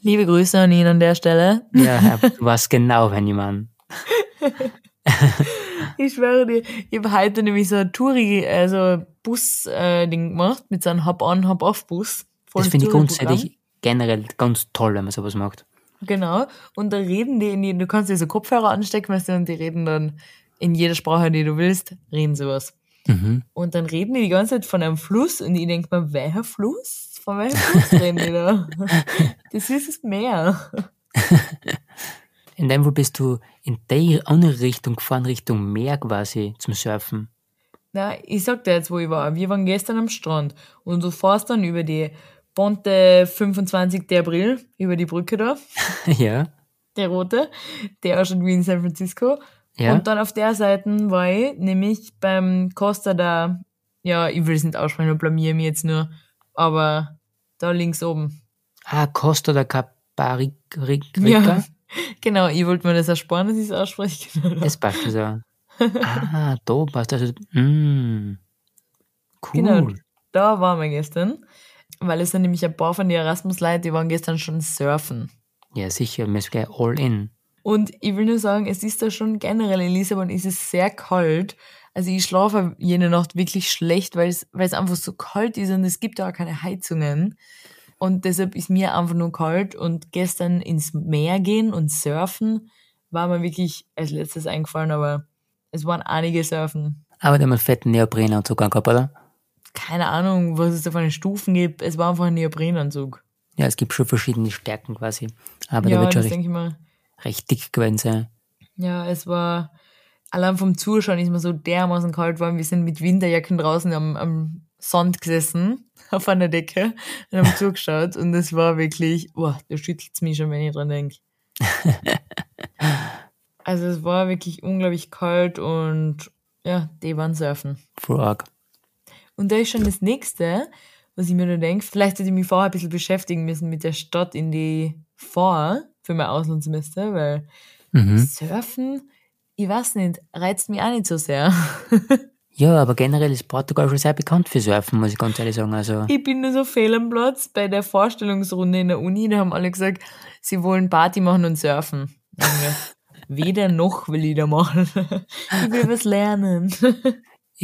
Liebe Grüße an ihn an der Stelle. Ja, du weißt genau, wenn jemand. Ich schwöre dir, ich habe heute nämlich so ein Touri, also Bus-Ding äh, gemacht, mit so einem Hop-on, Hop-off-Bus. Das finde ich grundsätzlich generell ganz toll, wenn man sowas macht. Genau. Und da reden die, in die du kannst dir so Kopfhörer anstecken, weißt du, und die reden dann in jeder Sprache, die du willst, reden sowas. Mhm. Und dann reden die die ganze Zeit von einem Fluss und ich denke mir, welcher Fluss? Von welchem Fluss reden die da? Das ist das Meer. In dem Fall bist du in die andere Richtung gefahren, Richtung Meer quasi, zum Surfen. Na, ich sag dir jetzt, wo ich war. Wir waren gestern am Strand und du fährst dann über die Ponte 25. April, über die Brücke da, ja. der rote, der auch schon wie in San Francisco. Ja. Und dann auf der Seite war ich nämlich beim Costa da, ja, ich will es nicht aussprechen und blamier mich jetzt nur, aber da links oben. Ah, Costa da Caparica. Ja, genau, ich wollte mir das ersparen, dass ich es ausspreche. Genau. Das passt so. Ah, da passt also. Mm, cool. Genau, da waren wir gestern, weil es sind nämlich ein paar von den Erasmus-Leuten, die waren gestern schon surfen. Ja, sicher, wir gleich all in. Und ich will nur sagen, es ist da schon generell in Lissabon ist es sehr kalt. Also ich schlafe jene Nacht wirklich schlecht, weil es, weil es einfach so kalt ist und es gibt da auch keine Heizungen. Und deshalb ist mir einfach nur kalt und gestern ins Meer gehen und surfen war mir wirklich als letztes eingefallen, aber es waren einige Surfen. Aber der einen fetten Neoprenanzug angehabt, oder? Keine Ahnung, was es da für eine Stufen gibt. Es war einfach ein Neoprenanzug. Ja, es gibt schon verschiedene Stärken quasi. Aber da ja, wird schon recht, mal. recht dick gewesen sein. Ja, es war, allein vom Zuschauen ist mir so dermaßen kalt worden. Wir sind mit Winterjacken draußen am, am Sand gesessen, auf einer Decke, und haben zugeschaut. Und es war wirklich, boah, da schüttelt's mich schon, wenn ich dran denke. also es war wirklich unglaublich kalt und ja, die waren surfen. Arg. Und da ist schon das nächste, was ich mir da denke. Vielleicht hätte ich mich vorher ein bisschen beschäftigen müssen mit der Stadt, in die ich fahre für mein Auslandssemester, weil Mhm. Surfen, ich weiß nicht, reizt mich auch nicht so sehr. Ja, aber generell ist Portugal schon sehr bekannt für Surfen, muss ich ganz ehrlich sagen. Also, Ich bin nur so fehl am Platz bei der Vorstellungsrunde in der Uni, da haben alle gesagt, sie wollen Party machen und surfen. Weder noch will ich da machen. Ich will was lernen.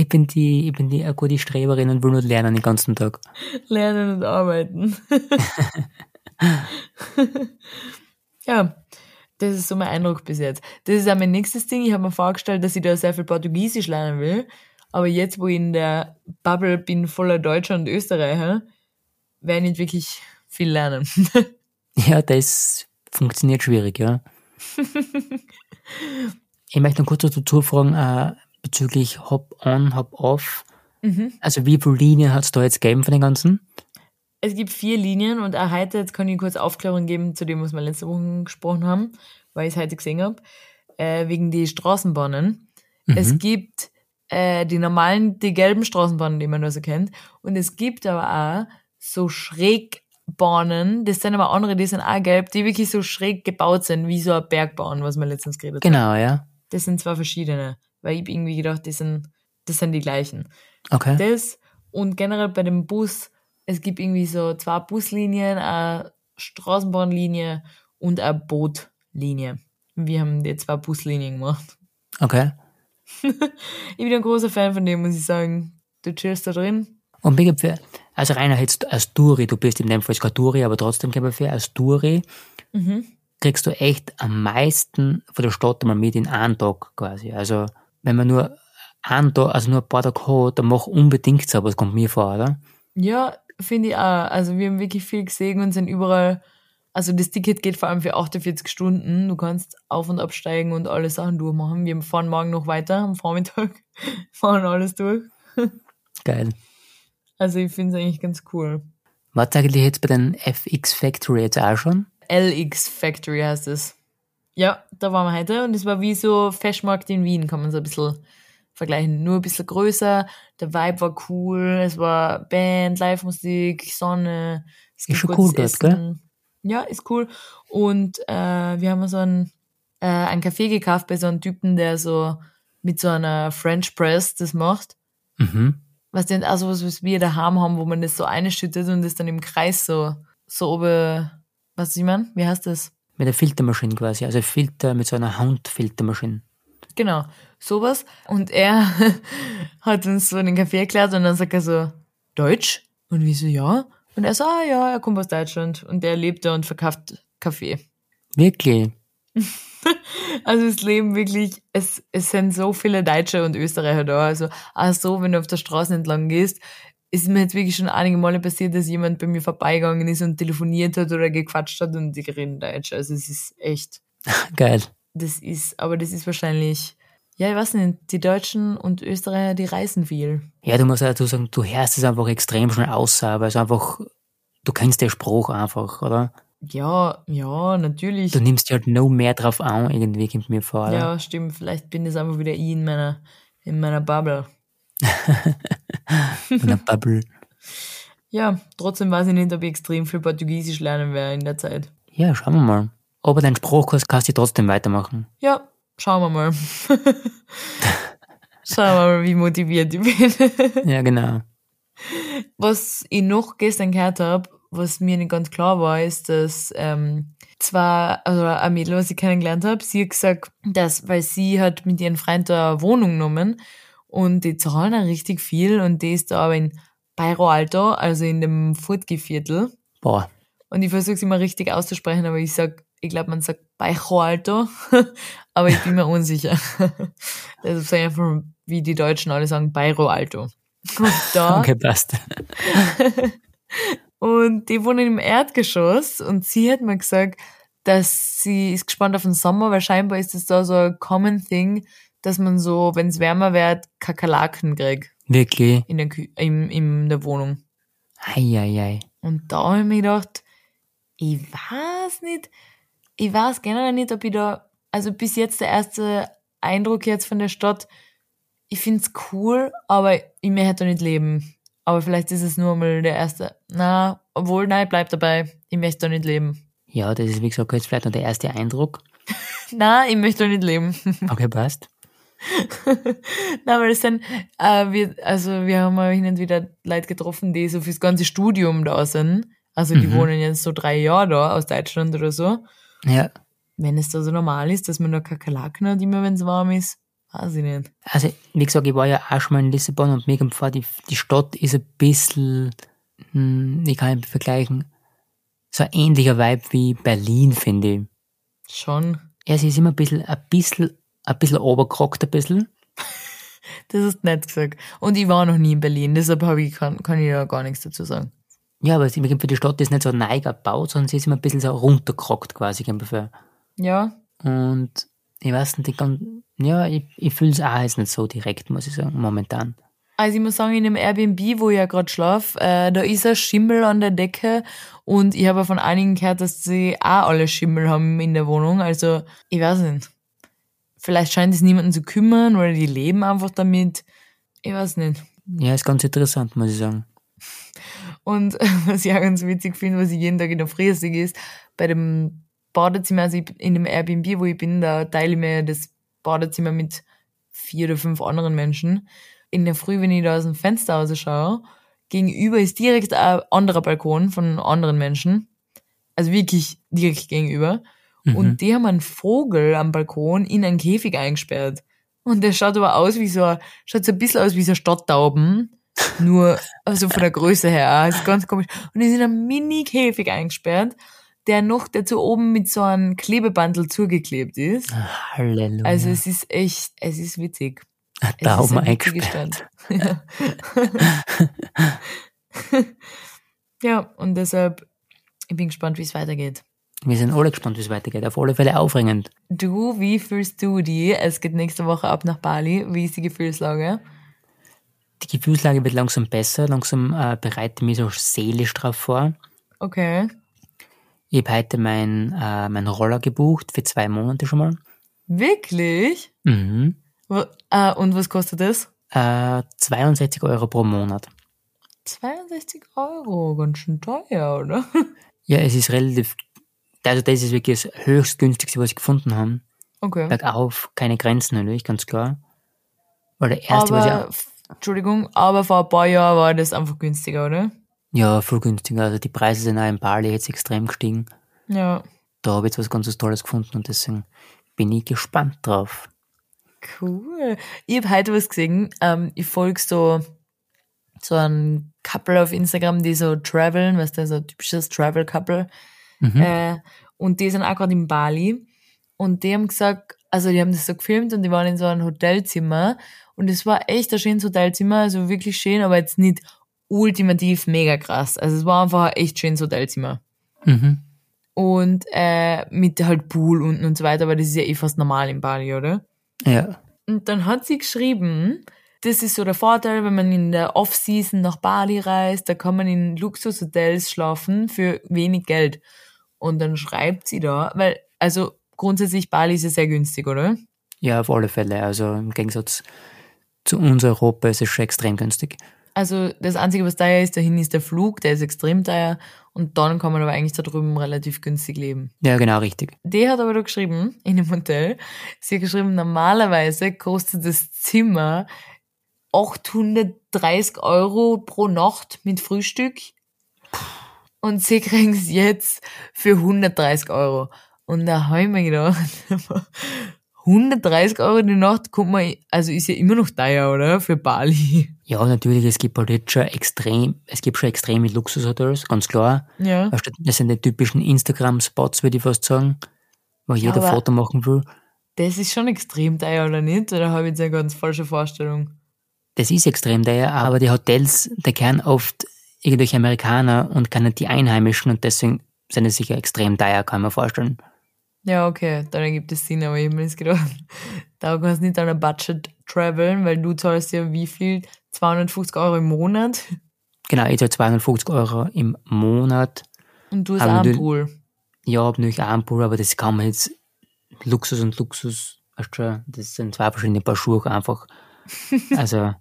Ich bin die, ich bin die eine gute Streberin und will nur lernen den ganzen Tag. Lernen und arbeiten. ja, das ist so mein Eindruck bis jetzt. Das ist auch mein nächstes Ding. Ich habe mir vorgestellt, dass ich da sehr viel Portugiesisch lernen will. Aber jetzt, wo ich in der Bubble bin voller Deutscher und Österreicher, werde ich nicht wirklich viel lernen. Ja, das funktioniert schwierig, ja. ich möchte noch kurz dazu fragen, äh, bezüglich Hop-on, Hop-off. Mhm. Also wie viele Linien hat es da jetzt gegeben von den ganzen? Es gibt vier Linien und auch heute, jetzt kann ich kurz Aufklärung geben zu dem, was wir letzte Woche gesprochen haben, weil ich es heute gesehen habe, äh, wegen die Straßenbahnen. Es gibt äh, die normalen, die gelben Straßenbahnen, die man nur so kennt. Und es gibt aber auch so Schrägbahnen, das sind aber andere, die sind auch gelb, die wirklich so schräg gebaut sind, wie so eine Bergbahn, was wir letztens geredet haben. Genau, ja. Das sind zwei verschiedene, weil ich irgendwie gedacht, das sind, das sind die gleichen. Okay. Das und generell bei dem Bus, es gibt irgendwie so zwei Buslinien, eine Straßenbahnlinie und eine Bootlinie. Wir haben die zwei Buslinien gemacht. Okay. Ich bin ein großer Fan von dem, muss ich sagen. Du chillst da drin. Und wie für, also reiner jetzt als Touri, du bist in dem Fall kein Touri, aber trotzdem ich für als Touri kriegst du echt am meisten von der Stadt mal mit in einem Tag quasi. Also wenn man nur einen Tag, also nur ein paar Tage hat, dann mach unbedingt so, aber es kommt mir vor, oder? Ja, finde ich auch. Also wir haben wirklich viel gesehen und sind überall. Also das Ticket geht vor allem für 48 Stunden. Du kannst auf- und absteigen und alle Sachen durchmachen. Wir fahren morgen noch weiter am Vormittag. fahren alles durch. Geil. Also ich finde es eigentlich ganz cool. Was eigentlich jetzt bei den FX Factory jetzt auch schon? LX Factory heißt es. Ja, da waren wir heute und es war wie so Fashmarkt in Wien, kann man so ein bisschen vergleichen. Nur ein bisschen größer, der Vibe war cool, es war Band, Live-Musik, Sonne. Es gibt schon cool dort, gell? Ja, ist cool. Und äh, wir haben so einen, äh, einen Kaffee gekauft bei so einem Typen, der so mit so einer French Press das macht. Mhm. Was denn also was, was wir daheim haben, wo man das so einschüttet und das dann im Kreis so, so oben, Was ich meine? Wie heißt das? Mit der Filtermaschine quasi. Also Filter mit so einer Handfiltermaschine. Genau, sowas. Und er hat uns so den Kaffee erklärt und dann sagt er so, Deutsch? Und wir so, ja. Und er so, ah ja, er kommt aus Deutschland und er lebt da und verkauft Kaffee. Wirklich? Also es leben wirklich, es, es sind so viele Deutsche und Österreicher da. Also auch so, wenn du auf der Straße entlang gehst, ist mir jetzt wirklich schon einige Male passiert, dass jemand bei mir vorbeigegangen ist und telefoniert hat oder gequatscht hat und die reden Deutsch. Also es ist echt, Geil. das ist, aber das ist wahrscheinlich, ja, ich weiß nicht, die Deutschen und Österreicher, die reisen viel. Ja, du musst ja dazu sagen, du hörst es einfach extrem schnell aus, aber es ist einfach, du kennst den Spruch einfach, oder? Ja, ja, natürlich. Du nimmst halt no mehr drauf an, irgendwie kommt mir vor. Oder? Ja, stimmt. Vielleicht bin das einfach wieder ich in meiner, in meiner Bubble. In der Bubble. Ja, trotzdem weiß ich nicht, ob ich extrem viel Portugiesisch lernen werde in der Zeit. Ja, schauen wir mal. Aber dein Spruchkurs kannst du trotzdem weitermachen. Ja, schauen wir mal. schauen wir mal, wie motiviert ich bin. Ja, genau. Was ich noch gestern gehört habe, was mir nicht ganz klar war, ist, dass ähm, zwar, also ein Mädel, was ich kennengelernt habe, sie hat gesagt, dass, weil sie hat mit ihrem Freund da eine Wohnung genommen und die zahlen auch richtig viel und die ist da aber in Bairro Alto, also in dem Furtgeviertel. Boah. Und ich versuche es immer richtig auszusprechen, aber ich sag, ich glaube, man sagt Bairro Alto, aber ich bin mir unsicher. Deshalb sage ich einfach, wie die Deutschen alle sagen, Bairro Alto. Und da Okay, passt. Und die wohnen im Erdgeschoss und sie hat mir gesagt, dass sie ist gespannt auf den Sommer, weil scheinbar ist es da so ein common thing, dass man so, wenn es wärmer wird, Kakerlaken kriegt Wirklich. in der, Kü in, in der Wohnung. Eieiei. Und da habe ich mir gedacht, ich weiß nicht, ich weiß generell nicht, ob ich da, also bis jetzt der erste Eindruck jetzt von der Stadt, ich find's cool, aber ich möchte da nicht leben. Aber vielleicht ist es nur mal der erste, na, obwohl, nein, bleib dabei, ich möchte da nicht leben. Ja, das ist wie gesagt jetzt vielleicht noch der erste Eindruck. Na, ich möchte da nicht leben. Okay, passt. Na, weil es dann, äh, wir, also wir haben hin und wieder Leute getroffen, die so fürs ganze Studium da sind. Also die Mhm. wohnen jetzt so drei Jahre da aus Deutschland oder so. Ja. Wenn es da so normal ist, dass man nur Kakerlaken hat, immer wenn es warm ist, weiß ich nicht. Also, wie gesagt, ich war ja auch schon mal in Lissabon und mir kommt vor, die, die Stadt ist ein bisschen, hm, ich kann ihn vergleichen, so ein ähnlicher Vibe wie Berlin, finde ich. Schon. Ja, sie ist immer ein bisschen, ein bisschen, ein bisschen oberkrockt, ein bisschen. Das ist nett gesagt. Und ich war noch nie in Berlin, deshalb habe ich, kann, kann ich ja gar nichts dazu sagen. Ja, aber für die Stadt ist nicht so neig gebaut, sondern sie ist immer ein bisschen so runterkrockt quasi, vor. Ja, Und ich weiß nicht, ich kann, ja, ich, ich fühle es auch jetzt nicht so direkt, muss ich sagen, momentan. Also ich muss sagen, in dem Airbnb, wo ich ja gerade schlaf, äh, da ist ein Schimmel an der Decke und ich habe von einigen gehört, dass sie auch alle Schimmel haben in der Wohnung. Also ich weiß nicht. Vielleicht scheint es niemanden zu kümmern oder die leben einfach damit. Ich weiß nicht. Ja, ist ganz interessant, muss ich sagen. Und was ich auch ganz witzig finde, was ich jeden Tag in der Früh sehe, ist, bei dem Badezimmer, also in dem Airbnb, wo ich bin, da teile ich mir das Badezimmer mit vier oder fünf anderen Menschen. In der Früh, wenn ich da aus dem Fenster raus schaue, gegenüber ist direkt ein anderer Balkon von anderen Menschen. Also wirklich direkt gegenüber. Mhm. Und die haben einen Vogel am Balkon in einen Käfig eingesperrt. Und der schaut aber aus wie so, ein- schaut so ein bisschen aus wie so ein Stadttauben. Nur, also von der Größe her, ist ganz komisch. Und die sind in einem Mini-Käfig eingesperrt, der noch dazu oben mit so einem Klebebandel zugeklebt ist. Halleluja. Also es ist echt, es ist witzig. Ein Es ist Daumen witzige eingesperrt. Ja, und deshalb, ich bin gespannt, wie es weitergeht. Wir sind alle gespannt, wie es weitergeht. Auf alle Fälle aufregend. Du, wie fühlst du die? Es geht nächste Woche ab nach Bali. Wie ist die Gefühlslage? Die Gefühlslage wird langsam besser. Langsam äh, bereite ich mich so seelisch drauf vor. Okay. Ich habe heute mein, äh, mein Roller gebucht für zwei Monate schon mal. Wirklich? Mhm. Wo- äh, und was kostet das? Äh, 62 Euro pro Monat. 62 Euro, ganz schön teuer, oder? Ja, es ist relativ, also das ist wirklich das höchst günstigste, was ich gefunden habe. Okay. Bergauf, keine Grenzen natürlich, ganz klar. Weil der erste, was Aber, ich, f- Entschuldigung, aber vor ein paar Jahren war das einfach günstiger, oder? ja, voll günstiger. Also die Preise sind auch in Bali jetzt extrem gestiegen. Ja, Da habe ich jetzt was ganz was Tolles gefunden und deswegen bin ich gespannt drauf. cool. Ich habe heute was gesehen. Ähm, ich folge so, so ein Couple auf Instagram, die so traveln, weißt du, so ein typisches Travel-Couple. Äh, und die sind auch gerade in Bali. Und die haben gesagt, also die haben das so gefilmt und die waren in so einem Hotelzimmer. Und es war echt ein schönes Hotelzimmer, also wirklich schön, aber jetzt nicht ultimativ mega krass. Also es war einfach ein echt schönes Hotelzimmer. Mhm. Und äh, mit halt Pool unten und so weiter, aber das ist ja eh fast normal in Bali, oder? Ja. Und dann hat sie geschrieben, das ist so der Vorteil, wenn man in der Off-Season nach Bali reist, da kann man in Luxushotels schlafen für wenig Geld. Und dann schreibt sie da, weil, also grundsätzlich Bali ist ja sehr günstig, oder? Ja, auf alle Fälle. Also im Gegensatz zu uns Europa ist es schon extrem günstig. Also das Einzige, was teuer ist, dahin ist der Flug, der ist extrem teuer. Und dann kann man aber eigentlich da drüben relativ günstig leben. Ja, genau, richtig. Die hat aber da geschrieben, in dem Hotel, sie hat geschrieben, normalerweise kostet das Zimmer 830 Euro pro Nacht mit Frühstück. Und sie kriegen es jetzt für 130 Euro. Und da habe ich mir gedacht, 130 Euro die Nacht kommt man, also ist ja immer noch teuer, oder? Für Bali. Ja, natürlich, es gibt halt jetzt schon extrem, es gibt schon extreme Luxushotels, ganz klar. Ja. Das sind die typischen Instagram-Spots, würde ich fast sagen, wo jeder aber- Foto machen will. Das ist schon extrem teuer, oder nicht? Oder habe ich jetzt eine ganz falsche Vorstellung? Das ist extrem teuer, aber die Hotels, die kennen oft irgendwelche Amerikaner und kennen die Einheimischen und deswegen sind es sicher extrem teuer, kann man vorstellen. Ja, okay, dann ergibt es Sinn, aber ich habe mir das gedacht, da kannst du nicht an ein Budget traveln, weil du zahlst ja wie viel? 250 Euro im Monat Genau, ich zahle 250 Euro im Monat. und du hast Aber einen Pool. Ja, hab natürlich einen Pool, aber das kann man jetzt, Luxus und Luxus, weißt du, das sind zwei verschiedene Paar Schuhe einfach. Also,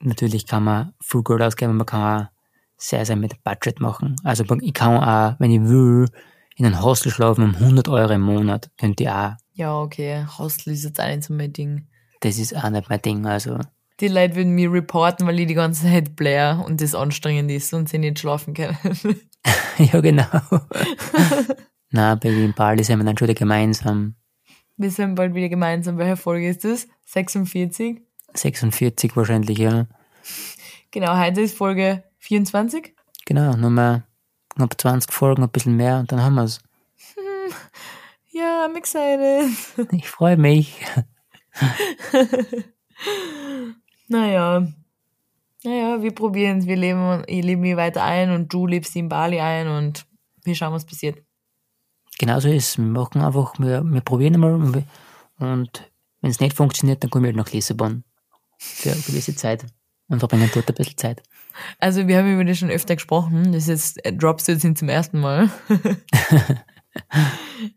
natürlich kann man viel Geld ausgeben, man kann auch sehr, sehr mit Budget machen. Also, ich kann auch, wenn ich will, in einem Hostel schlafen um 100 Euro im Monat, könnte ich auch. Ja, okay, Hostel ist jetzt auch nicht so mein Ding. Das ist auch nicht mein Ding, also. Die Leute würden mir reporten, weil ich die ganze Zeit blair und das anstrengend ist und sie nicht schlafen können. ja, genau. Na, Baby, in Bali sind wir dann schon wieder gemeinsam. Wir sind bald wieder gemeinsam. Welche Folge ist das? 46? 46 wahrscheinlich, ja. Genau, heute ist Folge 24. Genau, nur mal knapp 20 Folgen, ein bisschen mehr und dann haben wir's. Ja, I'm excited. Ich freue mich. Naja. Naja, wir probieren es. Wir leben, ich lebe mich weiter ein und du lebst in Bali ein und wir schauen, was passiert. Genauso ist es. Wir machen einfach, wir, wir probieren einmal und, wir- und wenn es nicht funktioniert, dann kommen wir halt nach Lissabon. Für eine gewisse Zeit. Und verbringen dort ein bisschen Zeit. Also, wir haben über das schon öfter gesprochen. Das ist jetzt, äh, droppst du jetzt zum ersten Mal.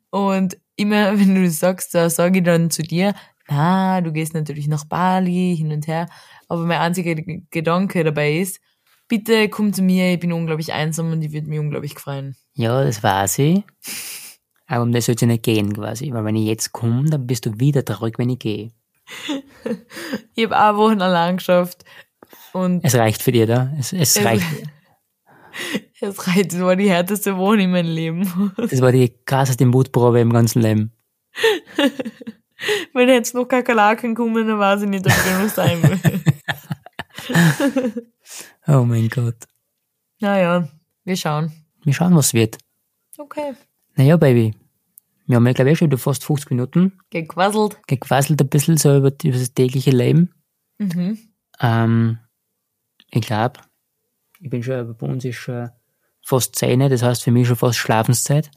und immer, wenn du das sagst, da sage ich dann zu dir, na, du gehst natürlich nach Bali, hin und her. Aber mein einziger Gedanke dabei ist, bitte komm zu mir, ich bin unglaublich einsam und ich würde mich unglaublich freuen. Ja, das weiß ich. Aber um das soll es nicht gehen quasi. Weil wenn ich jetzt komme, dann bist du wieder traurig, wenn ich gehe. Ich habe auch Wochen allein geschafft und Es reicht für dich, oder? Es, es Es- reicht. es reicht, das war die härteste Woche in meinem Leben. Das war die krasseste Mutprobe im ganzen Leben. Wenn jetzt noch Kakerlaken kommen, dann weiß ich nicht, ob ich noch sein will. Oh mein Gott. naja, wir schauen. Wir schauen, was wird. Okay. Naja, Baby. Wir haben ja, glaube ich, schon wieder fast 50 Minuten Gequasselt. gequasselt ein bisschen so über, über das tägliche Leben. Mhm. Ähm, ich glaube, ich bin schon, bei uns ist schon fast 10, das heißt für mich schon fast Schlafenszeit.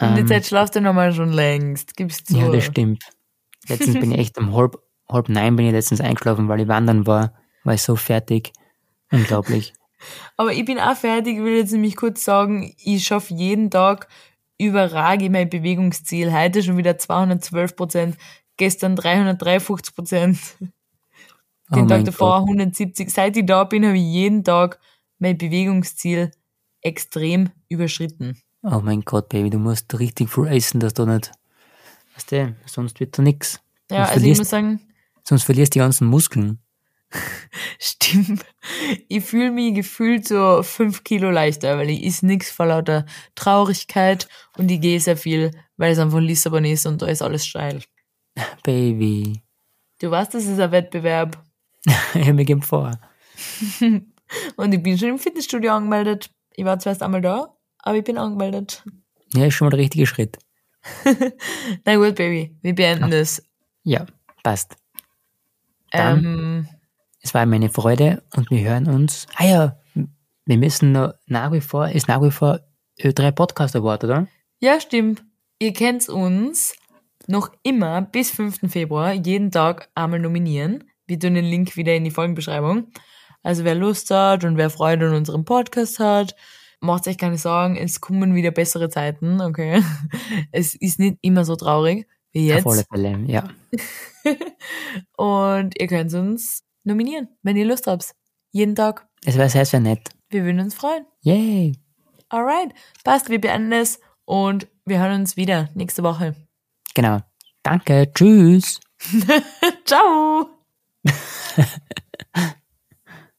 Und die Zeit schlaft er nochmal schon längst. Gibst du. Ähm. Ja, das stimmt. Letztens bin ich echt um halb, halb neun bin ich letztens eingeschlafen, weil ich wandern war. War ich so fertig. Unglaublich. Aber ich bin auch fertig. Ich will jetzt nämlich kurz sagen, ich schaffe jeden Tag überrage mein Bewegungsziel. Heute schon wieder 212 Prozent. Gestern 353 Prozent. Den oh Tag davor Gott. 170. Seit ich da bin, habe ich jeden Tag mein Bewegungsziel extrem überschritten. Oh mein Gott, Baby, du musst richtig viel essen, dass du nicht, weißt du, sonst wird da nix. Ja, also ich muss sagen, Sonst verlierst du die ganzen Muskeln. Stimmt. Ich fühle mich gefühlt so fünf Kilo leichter, weil ich is nix vor lauter Traurigkeit und ich gehe sehr viel, weil es einfach Lissabon ist und da ist alles steil. Baby. Du weißt, das ist ein Wettbewerb. ja, mir geht vor. Und ich bin schon im Fitnessstudio angemeldet. Ich war zwar erst einmal da, aber ich bin angemeldet. Ja, ist schon mal der richtige Schritt. Na gut, Baby, wir beenden das. Ja, passt. Dann- Ähm, Es war meine Freude und wir hören uns. Ah ja, wir müssen noch nach wie vor, ist nach wie vor Ö3 Podcast Award, oder? ja, stimmt. Ihr kennt uns noch immer bis 5. Februar jeden Tag einmal nominieren. Wir tun den Link wieder in die Folgenbeschreibung. Also wer Lust hat und wer Freude an unserem Podcast hat, macht euch keine Sorgen, es kommen wieder bessere Zeiten, okay? Es ist nicht immer so traurig wie Auf alle jetzt. Fälle, ja. Und ihr könnt uns nominieren, wenn ihr Lust habt. Jeden Tag. Es wäre sehr, sehr nett. Wir würden uns freuen. Yay! Alright, passt, wir beenden es und wir hören uns wieder nächste Woche. Genau. Danke, tschüss! Ciao!